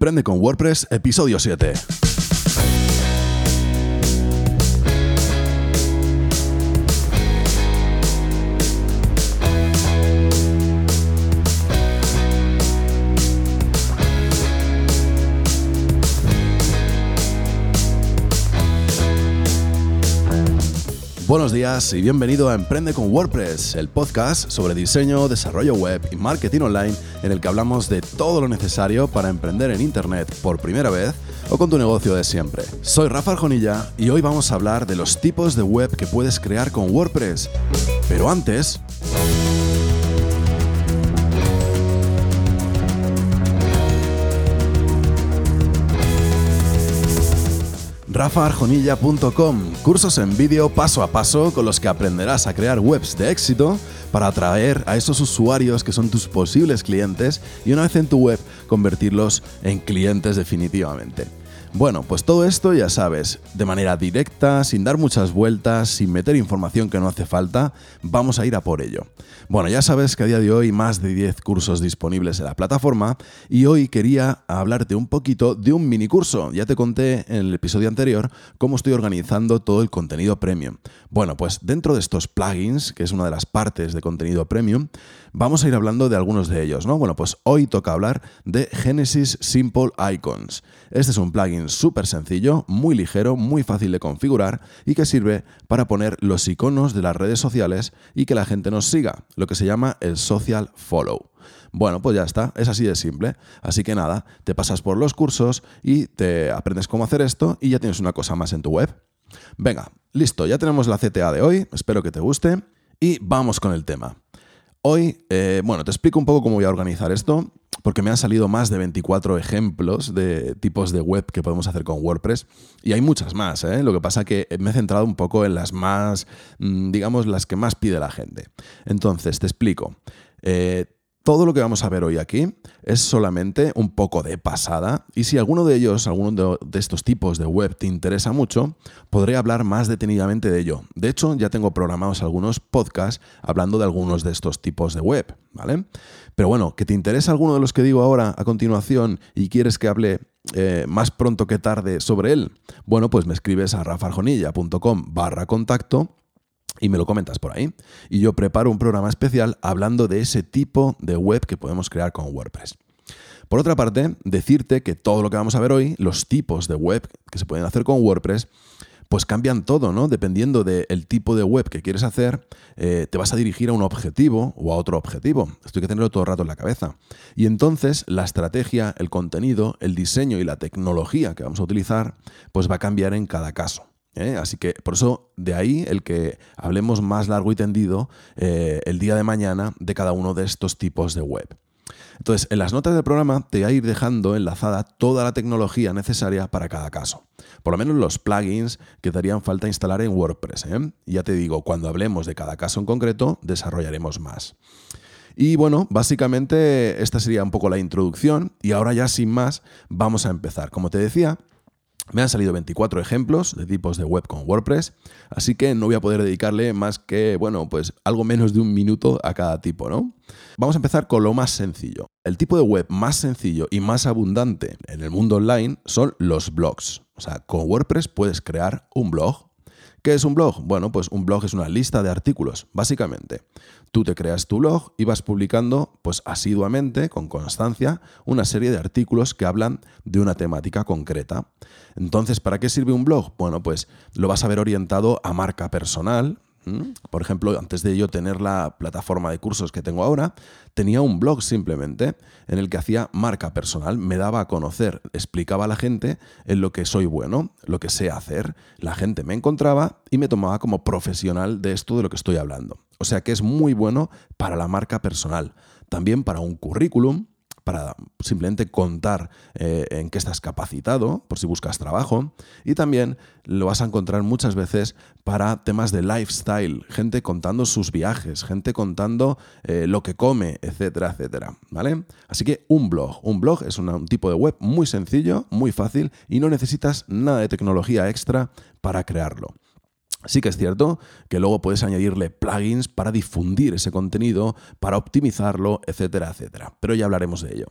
Emprende con WordPress, episodio 7. Buenos días y bienvenido a Emprende con WordPress, el podcast sobre diseño, desarrollo web y marketing online en el que hablamos de todo lo necesario para emprender en Internet por primera vez o con tu negocio de siempre. Soy Rafa Arjonilla y hoy vamos a hablar de los tipos de web que puedes crear con WordPress. Pero antes... rafaarjonilla.com, cursos en vídeo paso a paso con los que aprenderás a crear webs de éxito para atraer a esos usuarios que son tus posibles clientes y una vez en tu web convertirlos en clientes definitivamente. Bueno, pues todo esto ya sabes, de manera directa, sin dar muchas vueltas, sin meter información que no hace falta, vamos a ir a por ello. Bueno, ya sabes que a día de hoy más de 10 cursos disponibles en la plataforma y hoy quería hablarte un poquito de un mini curso. Ya te conté en el episodio anterior cómo estoy organizando todo el contenido premium. Bueno, pues dentro de estos plugins, que es una de las partes de contenido premium, vamos a ir hablando de algunos de ellos, ¿no? Bueno, pues hoy toca hablar de Genesis Simple Icons. Este es un plugin súper sencillo, muy ligero, muy fácil de configurar y que sirve para poner los iconos de las redes sociales y que la gente nos siga, lo que se llama el social follow. Bueno, pues ya está, es así de simple. Así que nada, te pasas por los cursos y te aprendes cómo hacer esto y ya tienes una cosa más en tu web. Venga, listo, ya tenemos la CTA de hoy, espero que te guste y vamos con el tema. Hoy, eh, bueno, te explico un poco cómo voy a organizar esto, porque me han salido más de 24 ejemplos de tipos de web que podemos hacer con WordPress y hay muchas más. ¿eh? Lo que pasa que me he centrado un poco en las más, mm, digamos, las que más pide la gente. Entonces, te explico. Eh, todo lo que vamos a ver hoy aquí es solamente un poco de pasada y si alguno de ellos, alguno de estos tipos de web te interesa mucho, podré hablar más detenidamente de ello. De hecho, ya tengo programados algunos podcasts hablando de algunos de estos tipos de web, ¿vale? Pero bueno, que te interesa alguno de los que digo ahora a continuación y quieres que hable eh, más pronto que tarde sobre él, bueno, pues me escribes a rafarjonilla.com barra contacto y me lo comentas por ahí. Y yo preparo un programa especial hablando de ese tipo de web que podemos crear con WordPress. Por otra parte, decirte que todo lo que vamos a ver hoy, los tipos de web que se pueden hacer con WordPress, pues cambian todo, ¿no? Dependiendo del tipo de web que quieres hacer, eh, te vas a dirigir a un objetivo o a otro objetivo. Esto hay que tenerlo todo el rato en la cabeza. Y entonces la estrategia, el contenido, el diseño y la tecnología que vamos a utilizar, pues va a cambiar en cada caso. ¿Eh? Así que por eso de ahí el que hablemos más largo y tendido eh, el día de mañana de cada uno de estos tipos de web. Entonces, en las notas del programa te voy a ir dejando enlazada toda la tecnología necesaria para cada caso. Por lo menos los plugins que te harían falta instalar en WordPress. ¿eh? Ya te digo, cuando hablemos de cada caso en concreto, desarrollaremos más. Y bueno, básicamente esta sería un poco la introducción y ahora ya sin más vamos a empezar. Como te decía, me han salido 24 ejemplos de tipos de web con WordPress, así que no voy a poder dedicarle más que, bueno, pues algo menos de un minuto a cada tipo, ¿no? Vamos a empezar con lo más sencillo. El tipo de web más sencillo y más abundante en el mundo online son los blogs. O sea, con WordPress puedes crear un blog ¿Qué es un blog? Bueno, pues un blog es una lista de artículos, básicamente. Tú te creas tu blog y vas publicando, pues asiduamente, con constancia, una serie de artículos que hablan de una temática concreta. Entonces, ¿para qué sirve un blog? Bueno, pues lo vas a ver orientado a marca personal, por ejemplo, antes de yo tener la plataforma de cursos que tengo ahora, tenía un blog simplemente en el que hacía marca personal, me daba a conocer, explicaba a la gente en lo que soy bueno, lo que sé hacer. La gente me encontraba y me tomaba como profesional de esto de lo que estoy hablando. O sea que es muy bueno para la marca personal, también para un currículum, para simplemente contar eh, en qué estás capacitado, por si buscas trabajo. Y también lo vas a encontrar muchas veces para temas de lifestyle, gente contando sus viajes, gente contando eh, lo que come, etcétera, etcétera. ¿Vale? Así que un blog. Un blog es un tipo de web muy sencillo, muy fácil y no necesitas nada de tecnología extra para crearlo. Sí que es cierto que luego puedes añadirle plugins para difundir ese contenido, para optimizarlo, etcétera, etcétera. Pero ya hablaremos de ello.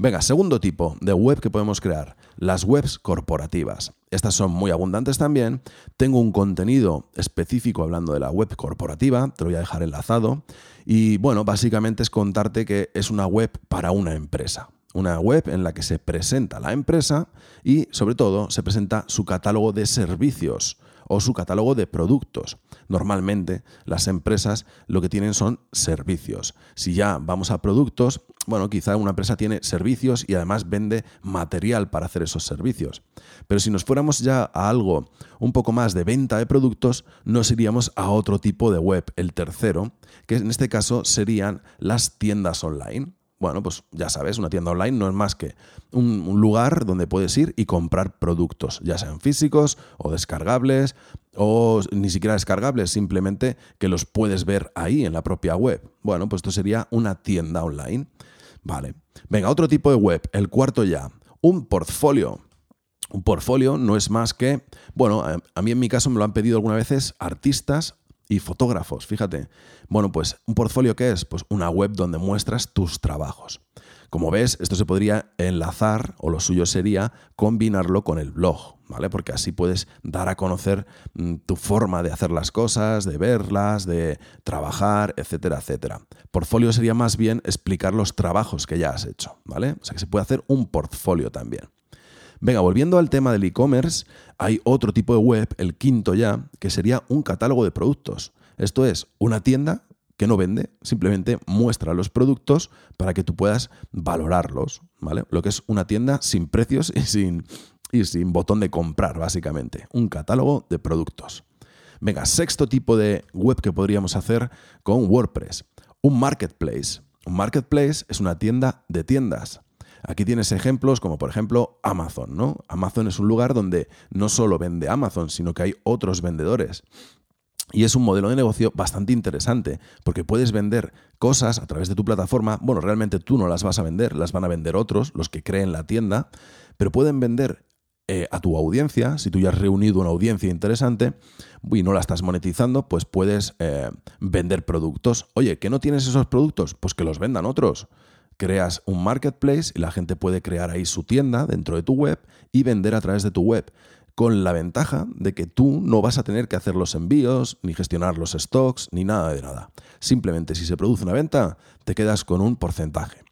Venga, segundo tipo de web que podemos crear, las webs corporativas. Estas son muy abundantes también. Tengo un contenido específico hablando de la web corporativa, te lo voy a dejar enlazado. Y bueno, básicamente es contarte que es una web para una empresa. Una web en la que se presenta la empresa y sobre todo se presenta su catálogo de servicios o su catálogo de productos. Normalmente las empresas lo que tienen son servicios. Si ya vamos a productos, bueno, quizá una empresa tiene servicios y además vende material para hacer esos servicios. Pero si nos fuéramos ya a algo un poco más de venta de productos, nos iríamos a otro tipo de web, el tercero, que en este caso serían las tiendas online. Bueno, pues ya sabes, una tienda online no es más que un, lugar donde puedes ir y comprar productos, ya sean físicos o descargables, o ni siquiera descargables, simplemente que los puedes ver ahí en la propia web. Bueno, pues esto sería una tienda online. Vale. Venga, otro tipo de web, el cuarto ya, un portfolio. Un portfolio no es más que, bueno, a mí en mi caso me lo han pedido algunas veces artistas y fotógrafos, fíjate. Bueno, pues un portfolio qué es? Pues una web donde muestras tus trabajos. Como ves, esto se podría enlazar o lo suyo sería combinarlo con el blog, ¿vale? Porque así puedes dar a conocer mm, tu forma de hacer las cosas, de verlas, de trabajar, etcétera, etcétera. Portfolio sería más bien explicar los trabajos que ya has hecho, ¿vale? O sea que se puede hacer un portfolio también. Venga, volviendo al tema del e-commerce, hay otro tipo de web, el quinto ya, que sería un catálogo de productos. Esto es una tienda que no vende, simplemente muestra los productos para que tú puedas valorarlos, ¿vale? Lo que es una tienda sin precios y sin, y sin botón de comprar, básicamente. Un catálogo de productos. Venga, sexto tipo de web que podríamos hacer con WordPress. Un marketplace. Un marketplace es una tienda de tiendas. Aquí tienes ejemplos como por ejemplo Amazon, ¿no? Amazon es un lugar donde no solo vende Amazon, sino que hay otros vendedores. Y es un modelo de negocio bastante interesante, porque puedes vender cosas a través de tu plataforma. Bueno, realmente tú no las vas a vender, las van a vender otros, los que creen la tienda, pero pueden vender eh, a tu audiencia, si tú ya has reunido una audiencia interesante y no la estás monetizando, pues puedes eh, vender productos. Oye, ¿que no tienes esos productos? Pues que los vendan otros creas un marketplace y la gente puede crear ahí su tienda dentro de tu web y vender a través de tu web, con la ventaja de que tú no vas a tener que hacer los envíos, ni gestionar los stocks, ni nada de nada. Simplemente si se produce una venta, te quedas con un porcentaje.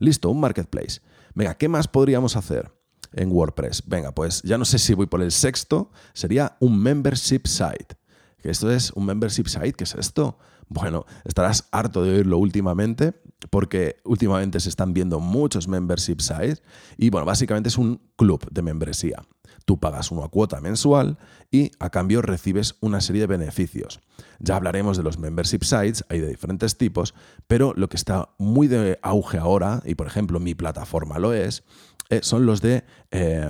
Listo, un marketplace. Venga, ¿qué más podríamos hacer? en WordPress. Venga, pues ya no sé si voy por el sexto, sería un membership site. Esto es un membership site, ¿qué es esto? Bueno, estarás harto de oírlo últimamente, porque últimamente se están viendo muchos membership sites y bueno, básicamente es un club de membresía. Tú pagas una cuota mensual y a cambio recibes una serie de beneficios. Ya hablaremos de los membership sites, hay de diferentes tipos, pero lo que está muy de auge ahora, y por ejemplo mi plataforma lo es, eh, son los de, eh,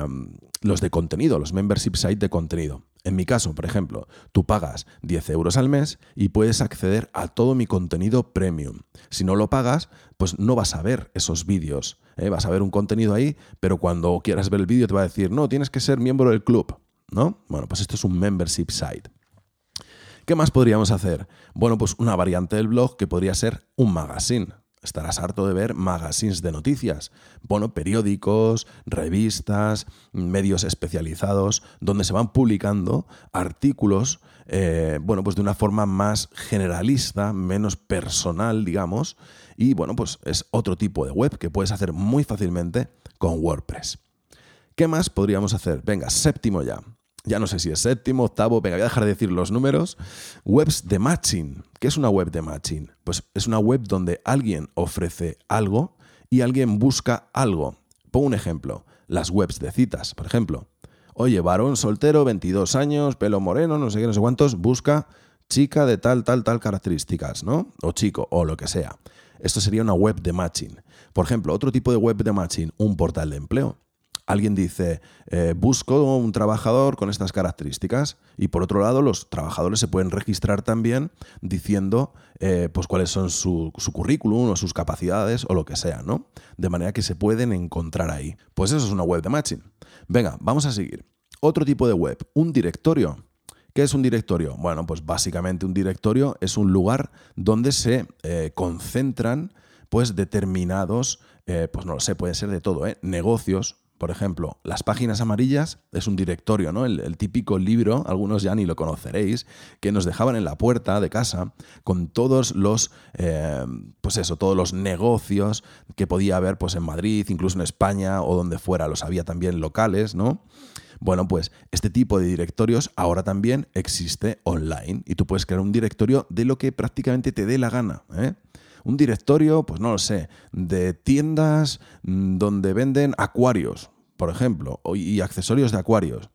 los de contenido, los membership sites de contenido. En mi caso, por ejemplo, tú pagas 10 euros al mes y puedes acceder a todo mi contenido premium. Si no lo pagas, pues no vas a ver esos vídeos. ¿eh? Vas a ver un contenido ahí, pero cuando quieras ver el vídeo te va a decir, no, tienes que ser miembro del club. ¿No? Bueno, pues esto es un membership site. ¿Qué más podríamos hacer? Bueno, pues una variante del blog que podría ser un magazine estarás harto de ver magazines de noticias, bueno, periódicos, revistas, medios especializados, donde se van publicando artículos, eh, bueno, pues de una forma más generalista, menos personal, digamos, y bueno, pues es otro tipo de web que puedes hacer muy fácilmente con WordPress. ¿Qué más podríamos hacer? Venga, séptimo ya ya no sé si es séptimo, octavo, venga, voy a dejar de decir los números, webs de matching. ¿Qué es una web de matching? Pues es una web donde alguien ofrece algo y alguien busca algo. Pongo un ejemplo, las webs de citas, por ejemplo. Oye, varón soltero, 22 años, pelo moreno, no sé qué, no sé cuántos, busca chica de tal, tal, tal características, ¿no? O chico, o lo que sea. Esto sería una web de matching. Por ejemplo, otro tipo de web de matching, un portal de empleo alguien dice, eh, busco un trabajador con estas características y por otro lado los trabajadores se pueden registrar también diciendo eh, pues cuáles son su, currículum o sus capacidades o lo que sea, ¿no? De manera que se pueden encontrar ahí. Pues eso es una web de matching. Venga, vamos a seguir. Otro tipo de web, un directorio. ¿Qué es un directorio? Bueno, pues básicamente un directorio es un lugar donde se eh, concentran pues determinados pues no lo sé, puede ser de todo. Negocios, por ejemplo, las páginas amarillas es un directorio, ¿no? El, típico libro, algunos ya ni lo conoceréis, que nos dejaban en la puerta de casa con todos los, eh, pues eso, todos los negocios que podía haber pues en Madrid, incluso en España o donde fuera. Los había también locales, ¿no? Bueno, pues este tipo de directorios ahora también existe online y tú puedes crear un directorio de lo que prácticamente te dé la gana. ¿eh? Un directorio, pues no lo sé, de tiendas mm, donde venden acuarios por ejemplo, y accesorios de acuarios.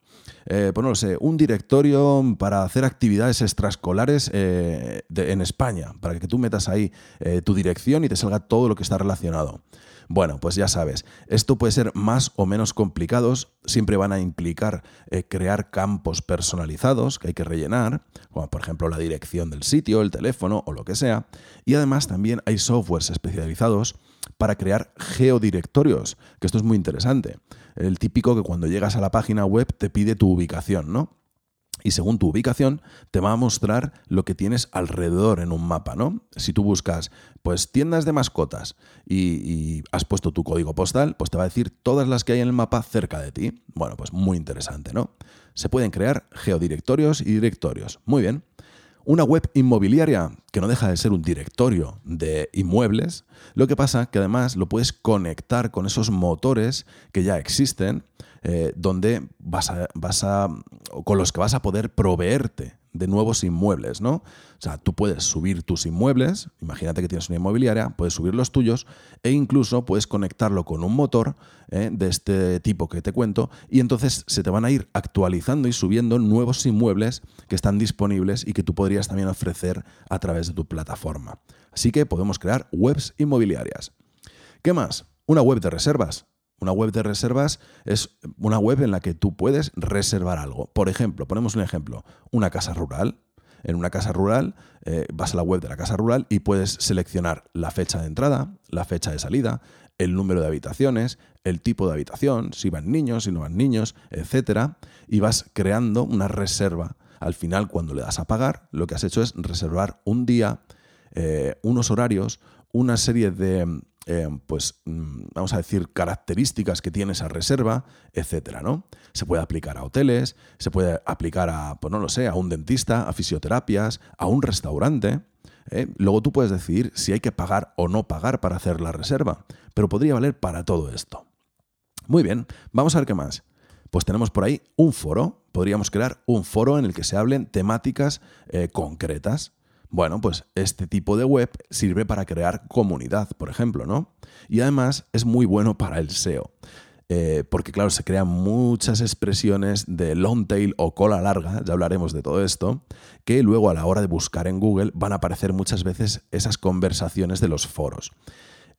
Eh, pues no lo sé, un directorio para hacer actividades extraescolares eh, en España, para que tú metas ahí eh, tu dirección y te salga todo lo que está relacionado. Bueno, pues ya sabes, esto puede ser más o menos complicados, siempre van a implicar crear campos personalizados que hay que rellenar, como por ejemplo la dirección del sitio, el teléfono o lo que sea, y además también hay softwares especializados para crear geodirectorios, que esto es muy interesante. El típico que cuando llegas a la página web te pide tu ubicación, ¿no? Y según tu ubicación, te va a mostrar lo que tienes alrededor en un mapa, ¿no? Si tú buscas, pues, tiendas de mascotas y, has puesto tu código postal, pues te va a decir todas las que hay en el mapa cerca de ti. Bueno, pues muy interesante, ¿no? Se pueden crear geodirectorios y directorios. Muy bien. Una web inmobiliaria, que no deja de ser un directorio de inmuebles, lo que pasa que además lo puedes conectar con esos motores que ya existen, eh, donde vas vas a, con los que vas a poder proveerte de nuevos inmuebles, ¿no? O sea, tú puedes subir tus inmuebles, imagínate que tienes una inmobiliaria, puedes subir los tuyos e incluso puedes conectarlo con un motor ¿eh? de este tipo que te cuento y entonces se te van a ir actualizando y subiendo nuevos inmuebles que están disponibles y que tú podrías también ofrecer a través de tu plataforma. Así que podemos crear webs inmobiliarias. ¿Qué más? Una web de reservas. Una web de reservas es una web en la que tú puedes reservar algo. Por ejemplo, ponemos un ejemplo, una casa rural. En una casa rural eh, vas a la web de la casa rural y puedes seleccionar la fecha de entrada, la fecha de salida, el número de habitaciones, el tipo de habitación, si van niños, si no van niños, etc. Y vas creando una reserva. Al final, cuando le das a pagar, lo que has hecho es reservar un día, eh, unos horarios, una serie de, eh, pues, mm, vamos a decir, características que tiene esa reserva, etcétera, ¿no? Se puede aplicar a hoteles, se puede aplicar a, pues no lo sé, a un dentista, a fisioterapias, a un restaurante. ¿eh? Luego tú puedes decidir si hay que pagar o no pagar para hacer la reserva, pero podría valer para todo esto. Muy bien, vamos a ver qué más. Pues tenemos por ahí un foro, podríamos crear un foro en el que se hablen temáticas eh, concretas. Bueno, pues este tipo de web sirve para crear comunidad, por ejemplo, ¿no? Y además es muy bueno para el SEO. Eh, porque claro, se crean muchas expresiones de long tail o cola larga, ya hablaremos de todo esto, que luego a la hora de buscar en Google van a aparecer muchas veces esas conversaciones de los foros.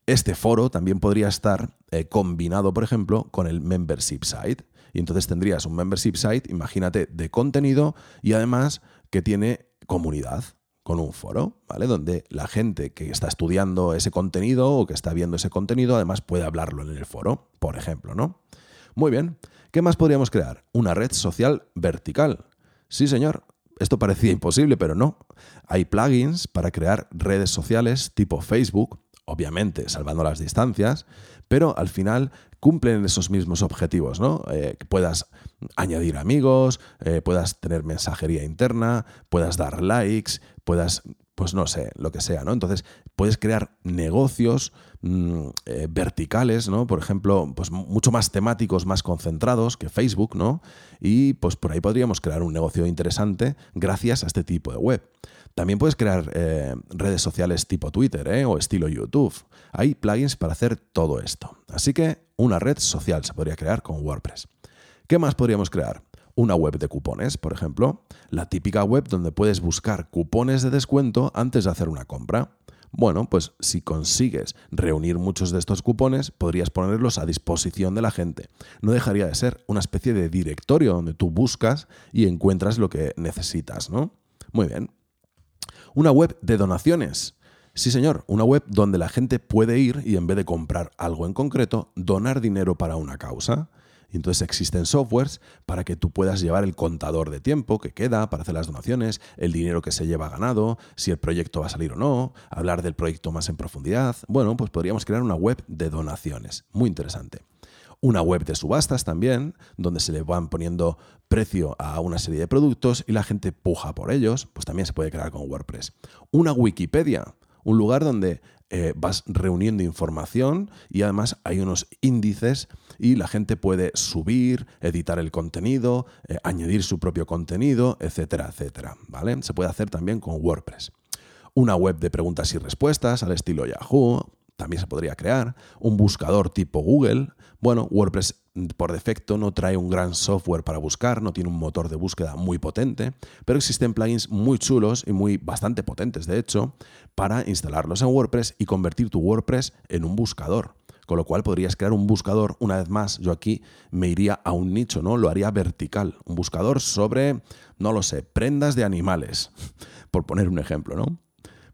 Este foro también podría estar eh, combinado, por ejemplo, con el membership site. Y entonces tendrías un membership site, imagínate, de contenido y además que tiene comunidad con un foro, ¿vale? Donde la gente que está estudiando ese contenido o que está viendo ese contenido además puede hablarlo en el foro, por ejemplo, ¿no? Muy bien. ¿Qué más podríamos crear? Una red social vertical. Sí, señor. Esto parecía imposible, pero no. Hay plugins para crear redes sociales tipo Facebook, obviamente salvando las distancias, pero al final cumplen esos mismos objetivos, ¿no? Eh, puedas añadir amigos, eh, puedas tener mensajería interna, puedas dar likes, puedas, pues no sé, lo que sea, ¿no? Entonces, puedes crear negocios mm, eh, verticales, ¿no? Por ejemplo, pues mucho más temáticos, más concentrados que Facebook, ¿no? Y pues por ahí podríamos crear un negocio interesante gracias a este tipo de web. También puedes crear eh, redes sociales tipo Twitter ¿eh? o estilo YouTube. Hay plugins para hacer todo esto. Así que una red social se podría crear con WordPress. ¿Qué más podríamos crear? Una web de cupones, por ejemplo. La típica web donde puedes buscar cupones de descuento antes de hacer una compra. Bueno, pues si consigues reunir muchos de estos cupones, podrías ponerlos a disposición de la gente. No dejaría de ser una especie de directorio donde tú buscas y encuentras lo que necesitas, ¿no? Muy bien. Una web de donaciones. Sí, señor, una web donde la gente puede ir y en vez de comprar algo en concreto, donar dinero para una causa. Y entonces existen softwares para que tú puedas llevar el contador de tiempo que queda para hacer las donaciones, el dinero que se lleva ganado, si el proyecto va a salir o no, hablar del proyecto más en profundidad. Bueno, pues podríamos crear una web de donaciones. Muy interesante una web de subastas también, donde se le van poniendo precio a una serie de productos y la gente puja por ellos, pues también se puede crear con WordPress. Una Wikipedia, un lugar donde eh, vas reuniendo información y además hay unos índices y la gente puede subir, editar el contenido, eh, añadir su propio contenido, etcétera, etcétera. ¿vale? Se puede hacer también con WordPress. Una web de preguntas y respuestas al estilo Yahoo, también se podría crear, un buscador tipo Google. Bueno, WordPress por defecto no trae un gran software para buscar, no tiene un motor de búsqueda muy potente, pero existen plugins muy chulos y muy bastante potentes, de hecho, para instalarlos en WordPress y convertir tu WordPress en un buscador. Con lo cual podrías crear un buscador, una vez más, yo aquí me iría a un nicho, ¿no? Lo haría vertical. Un buscador sobre, no lo sé, prendas de animales, por poner un ejemplo, ¿no?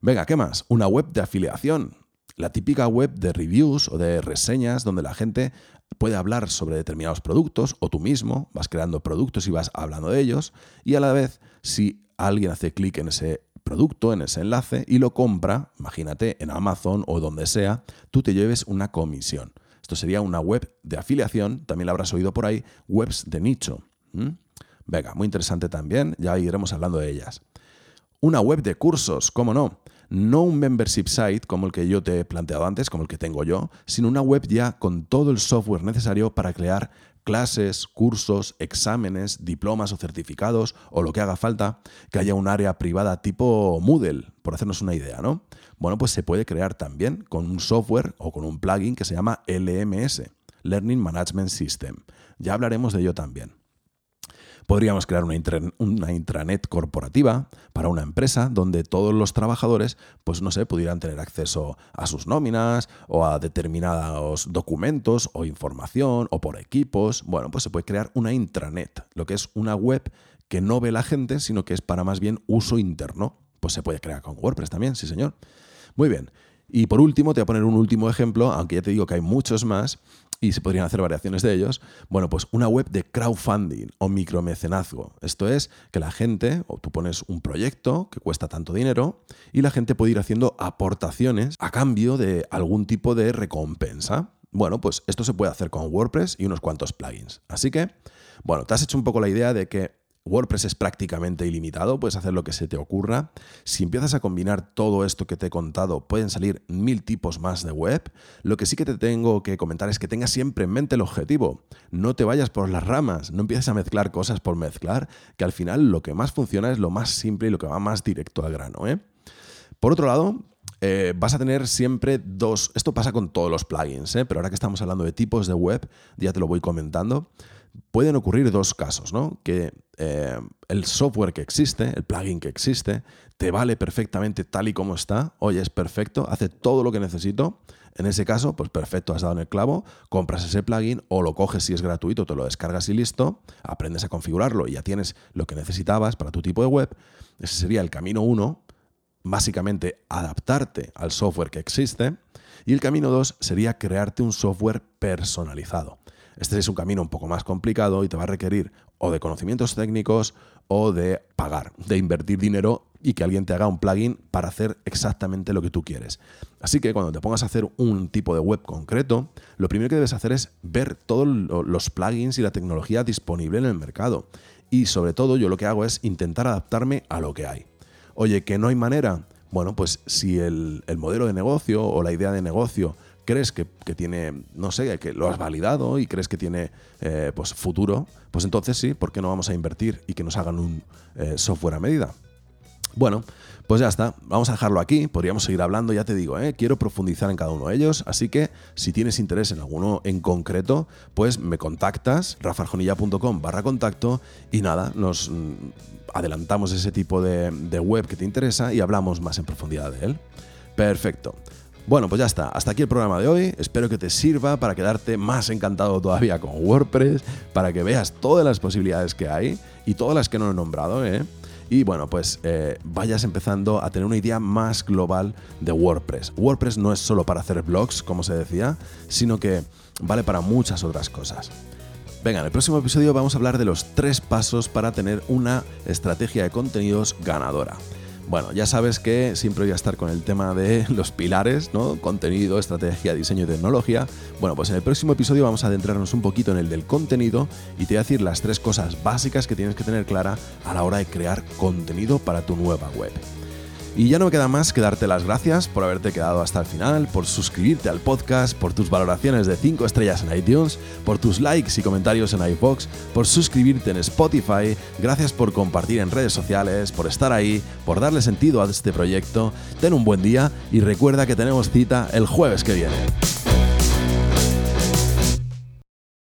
Venga, ¿qué más? Una web de afiliación la típica web de reviews o de reseñas donde la gente puede hablar sobre determinados productos o tú mismo vas creando productos y vas hablando de ellos y a la vez si alguien hace clic en ese producto, en ese enlace y lo compra, imagínate en Amazon o donde sea, tú te lleves una comisión. Esto sería una web de afiliación, también la habrás oído por ahí, webs de nicho. Venga, muy interesante también, ya iremos hablando de ellas. Una web de cursos, ¿cómo no? no un membership site como el que yo te he planteado antes, como el que tengo yo, sino una web ya con todo el software necesario para crear clases, cursos, exámenes, diplomas o certificados o lo que haga falta, que haya un área privada tipo Moodle, por hacernos una idea, ¿no? Bueno, pues se puede crear también con un software o con un plugin que se llama LMS, Learning Management System. Ya hablaremos de ello también. Podríamos crear una, intranet corporativa para una empresa donde todos los trabajadores, pues no sé, pudieran tener acceso a sus nóminas o a determinados documentos o información o por equipos. Bueno, pues se puede crear una intranet, lo que es una web que no ve la gente, sino que es para más bien uso interno. Pues se puede crear con WordPress también, sí señor. Muy bien. Y por último, te voy a poner un último ejemplo, aunque ya te digo que hay muchos más, y se podrían hacer variaciones de ellos. Bueno, pues una web de crowdfunding o micromecenazgo. Esto es que la gente, o tú pones un proyecto que cuesta tanto dinero y la gente puede ir haciendo aportaciones a cambio de algún tipo de recompensa. Bueno, pues esto se puede hacer con WordPress y unos cuantos plugins. Así que, bueno, te has hecho un poco la idea de que WordPress es prácticamente ilimitado, puedes hacer lo que se te ocurra. Si empiezas a combinar todo esto que te he contado, pueden salir mil tipos más de web. Lo que sí que te tengo que comentar es que tengas siempre en mente el objetivo. No te vayas por las ramas, no empieces a mezclar cosas por mezclar, que al final lo que más funciona es lo más simple y lo que va más directo al grano. ¿eh? Por otro lado, eh, vas a tener siempre dos. Esto pasa con todos los plugins, ¿eh? pero ahora que estamos hablando de tipos de web, ya te lo voy comentando pueden ocurrir dos casos, ¿no? Que eh, el software que existe, el plugin que existe, te vale perfectamente tal y como está, oye, es perfecto, hace todo lo que necesito. En ese caso, pues perfecto, has dado en el clavo, compras ese plugin o lo coges si es gratuito, te lo descargas y listo, aprendes a configurarlo y ya tienes lo que necesitabas para tu tipo de web. Ese sería el camino uno, básicamente adaptarte al software que existe. Y el camino dos sería crearte un software personalizado. Este es un camino un poco más complicado y te va a requerir o de conocimientos técnicos o de pagar, de invertir dinero y que alguien te haga un plugin para hacer exactamente lo que tú quieres. Así que cuando te pongas a hacer un tipo de web concreto, lo primero que debes hacer es ver todos los plugins y la tecnología disponible en el mercado. Y sobre todo yo lo que hago es intentar adaptarme a lo que hay. Oye, que no hay manera. Bueno, pues si el, el modelo de negocio o la idea de negocio crees que, tiene, no sé, que lo has validado y crees que tiene eh, pues futuro, pues entonces sí, ¿por qué no vamos a invertir y que nos hagan un eh, software a medida? Bueno, pues ya está, vamos a dejarlo aquí, podríamos seguir hablando, ya te digo, ¿eh? quiero profundizar en cada uno de ellos, así que si tienes interés en alguno en concreto, pues me contactas, rafarjonilla.com barra contacto y nada, nos mm, adelantamos ese tipo de web que te interesa y hablamos más en profundidad de él. Perfecto. Bueno, pues ya está. Hasta aquí el programa de hoy. Espero que te sirva para quedarte más encantado todavía con WordPress, para que veas todas las posibilidades que hay y todas las que no he nombrado, ¿eh? Y bueno, pues eh, vayas empezando a tener una idea más global de WordPress. WordPress no es solo para hacer blogs, como se decía, sino que vale para muchas otras cosas. Venga, en el próximo episodio vamos a hablar de los tres pasos para tener una estrategia de contenidos ganadora. Bueno, ya sabes que siempre voy a estar con el tema de los pilares, ¿no? Contenido, estrategia, diseño y tecnología. Bueno, pues en el próximo episodio vamos a adentrarnos un poquito en el del contenido y te voy a decir las tres cosas básicas que tienes que tener clara a la hora de crear contenido para tu nueva web. Y ya no me queda más que darte las gracias por haberte quedado hasta el final, por suscribirte al podcast, por tus valoraciones de 5 estrellas en iTunes, por tus likes y comentarios en iVoox, por suscribirte en Spotify, gracias por compartir en redes sociales, por estar ahí, por darle sentido a este proyecto. Ten un buen día y recuerda que tenemos cita el jueves que viene.